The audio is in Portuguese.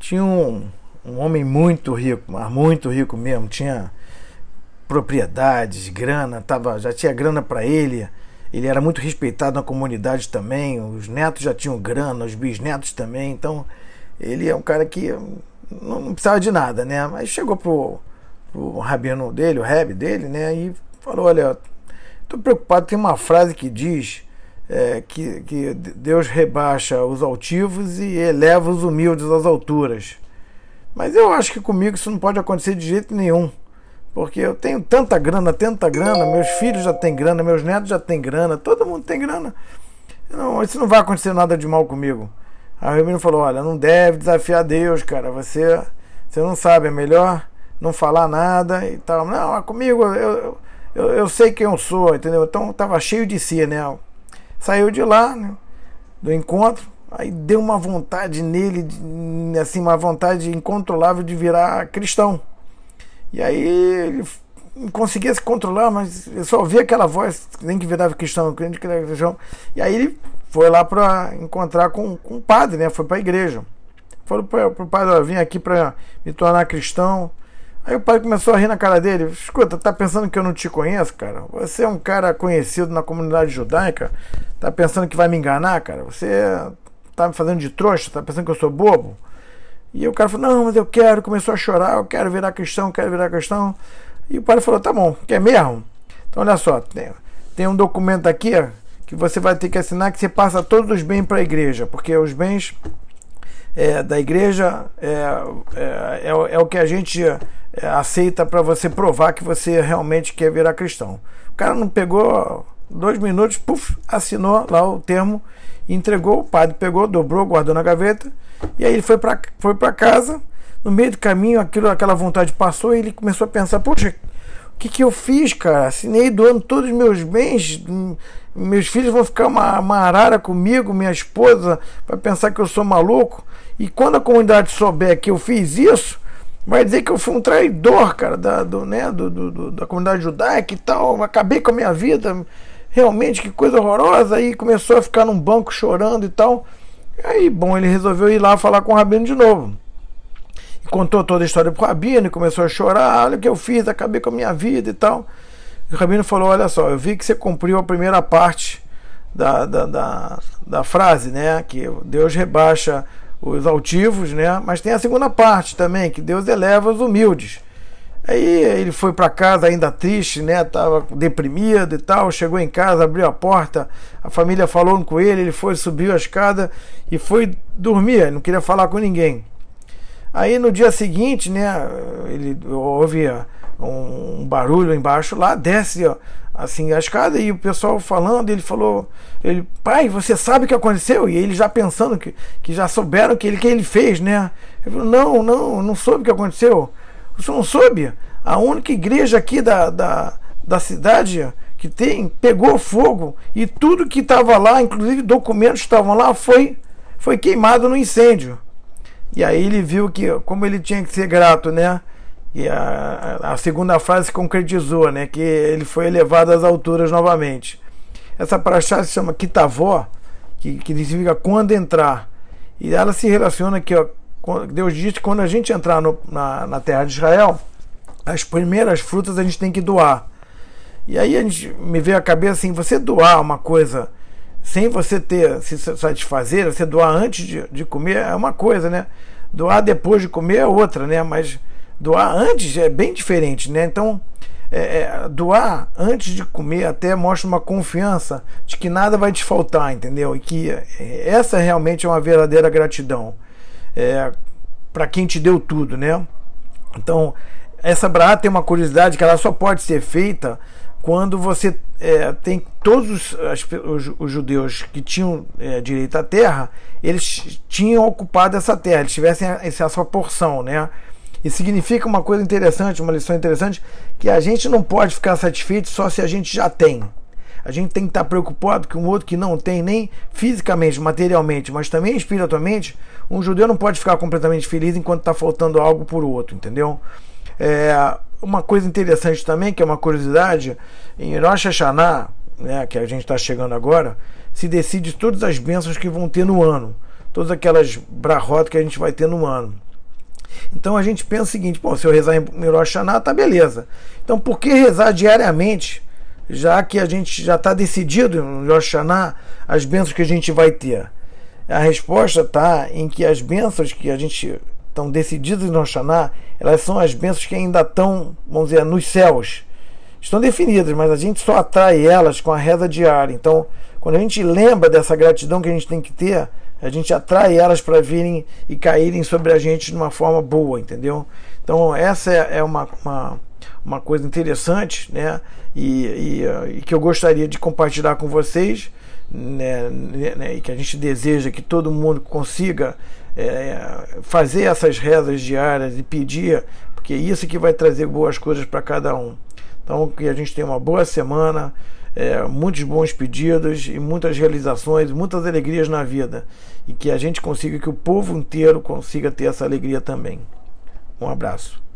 tinha um, um homem muito rico, mas muito rico mesmo, tinha propriedades, grana, tava, já tinha grana para ele. Ele era muito respeitado na comunidade também. Os netos já tinham grana, os bisnetos também. Então, ele é um cara que não precisava de nada, né? Mas chegou pro, pro rabino dele, o reb dele, né? E falou: Olha, tô preocupado. Tem uma frase que diz é, que, que Deus rebaixa os altivos e eleva os humildes às alturas. Mas eu acho que comigo isso não pode acontecer de jeito nenhum. Porque eu tenho tanta grana, tanta grana, meus filhos já têm grana, meus netos já têm grana, todo mundo tem grana. Não, isso não vai acontecer nada de mal comigo. Aí o menino falou: Olha, não deve desafiar Deus, cara. Você, você não sabe, é melhor não falar nada e tal. Não, comigo eu, eu, eu sei quem eu sou, entendeu? Então tava cheio de si, né? Saiu de lá, né, do encontro, aí deu uma vontade nele, assim, uma vontade incontrolável de virar cristão. E aí ele conseguia se controlar, mas eu só ouvia aquela voz, nem que virava cristão, crente que era cristão. E aí ele foi lá para encontrar com, com o padre, né? Foi para a igreja. Falou para o padre, vim aqui para me tornar cristão. Aí o padre começou a rir na cara dele. Escuta, tá pensando que eu não te conheço, cara? Você é um cara conhecido na comunidade judaica. Tá pensando que vai me enganar, cara? Você tá me fazendo de trouxa? Tá pensando que eu sou bobo? E o cara falou: Não, mas eu quero. Começou a chorar. Eu quero virar cristão, quero virar cristão. E o padre falou: Tá bom, quer mesmo? Então, olha só, tem, tem um documento aqui que você vai ter que assinar que você passa todos os bens para a igreja, porque os bens é, da igreja é, é, é, é, o que a gente aceita para você provar que você realmente quer virar cristão. O cara não pegou dois minutos, puf, assinou lá o termo, entregou, o padre pegou, dobrou, guardou na gaveta e aí ele foi para foi casa. No meio do caminho, aquilo, aquela vontade passou e ele começou a pensar: Poxa, o que, que eu fiz, cara? Assinei doando todos os meus bens. Meus filhos vão ficar uma, uma arara comigo, minha esposa vai pensar que eu sou maluco. E quando a comunidade souber que eu fiz isso, vai dizer que eu fui um traidor, cara, da, do, né, do, do, da comunidade judaica e tal. Acabei com a minha vida. Realmente, que coisa horrorosa. Aí começou a ficar num banco chorando e tal. Aí, bom, ele resolveu ir lá falar com o Rabino de novo. E contou toda a história pro Rabino e começou a chorar. Olha o que eu fiz, acabei com a minha vida e tal. E o Rabino falou: Olha só, eu vi que você cumpriu a primeira parte da, da, da, da frase, né? Que Deus rebaixa os altivos, né? Mas tem a segunda parte também, que Deus eleva os humildes. Aí ele foi para casa ainda triste, né? Tava deprimido e tal. Chegou em casa, abriu a porta, a família falou com ele, ele foi, subiu a escada e foi dormir, não queria falar com ninguém. Aí no dia seguinte, né? Ele ouve um barulho embaixo lá, desce ó, assim a escada e o pessoal falando, ele falou, ele, pai, você sabe o que aconteceu? E ele já pensando que, que já souberam que ele que ele fez, né? Ele falou, não, não, não soube o que aconteceu. Você não soube? A única igreja aqui da, da, da cidade que tem pegou fogo e tudo que estava lá, inclusive documentos que estavam lá, foi, foi queimado no incêndio. E aí ele viu que como ele tinha que ser grato, né? E a, a segunda frase se concretizou, né? Que ele foi elevado às alturas novamente. Essa paraxá se chama Kitavó, que, que significa quando entrar. E ela se relaciona aqui, Deus diz que quando a gente entrar no, na, na terra de Israel, as primeiras frutas a gente tem que doar. E aí a gente me veio a cabeça assim, você doar uma coisa sem você ter se satisfazer, você doar antes de, de comer é uma coisa, né? Doar depois de comer é outra, né? Mas doar antes é bem diferente, né? Então, é, é, doar antes de comer até mostra uma confiança de que nada vai te faltar, entendeu? E que essa realmente é uma verdadeira gratidão é, para quem te deu tudo, né? Então, essa Braá tem uma curiosidade que ela só pode ser feita quando você é, tem todos os, os, os, judeus que tinham é, direito à terra, eles tinham ocupado essa terra, eles tivessem essa, essa porção, né? E significa uma coisa interessante, uma lição interessante, que a gente não pode ficar satisfeito só se a gente já tem. A gente tem que estar preocupado com o outro que não tem nem fisicamente, materialmente, mas também espiritualmente. Um judeu não pode ficar completamente feliz enquanto está faltando algo por outro, entendeu? É, uma coisa interessante também, que é uma curiosidade, em Rosh Hashanah, né, que a gente está chegando agora, se decide todas as bênçãos que vão ter no ano, todas aquelas brahot que a gente vai ter no ano. Então a gente pensa o seguinte: pô, se eu rezar em Rosh Hashanah, tá beleza. Então por que rezar diariamente, já que a gente já está decidido em Rosh Hashanah as bênçãos que a gente vai ter? A resposta está em que as bênçãos que a gente estão decididas em Rosh Hashanah, elas são as bênçãos que ainda estão, vamos dizer, nos céus. Estão definidas, mas a gente só atrai elas com a reza diária. Então, quando a gente lembra dessa gratidão que a gente tem que ter, a gente atrai elas para virem e caírem sobre a gente de uma forma boa, entendeu? Então, essa é, é uma, uma, uma coisa interessante, né? E, e, e, que eu gostaria de compartilhar com vocês, né? né? E que a gente deseja que todo mundo consiga é, fazer essas rezas diárias e pedir, porque é isso que vai trazer boas coisas para cada um. Então, que a gente tenha uma boa semana é, muitos bons pedidos e muitas realizações, muitas alegrias na vida. E que a gente consiga, que o povo inteiro consiga ter essa alegria também. Um abraço.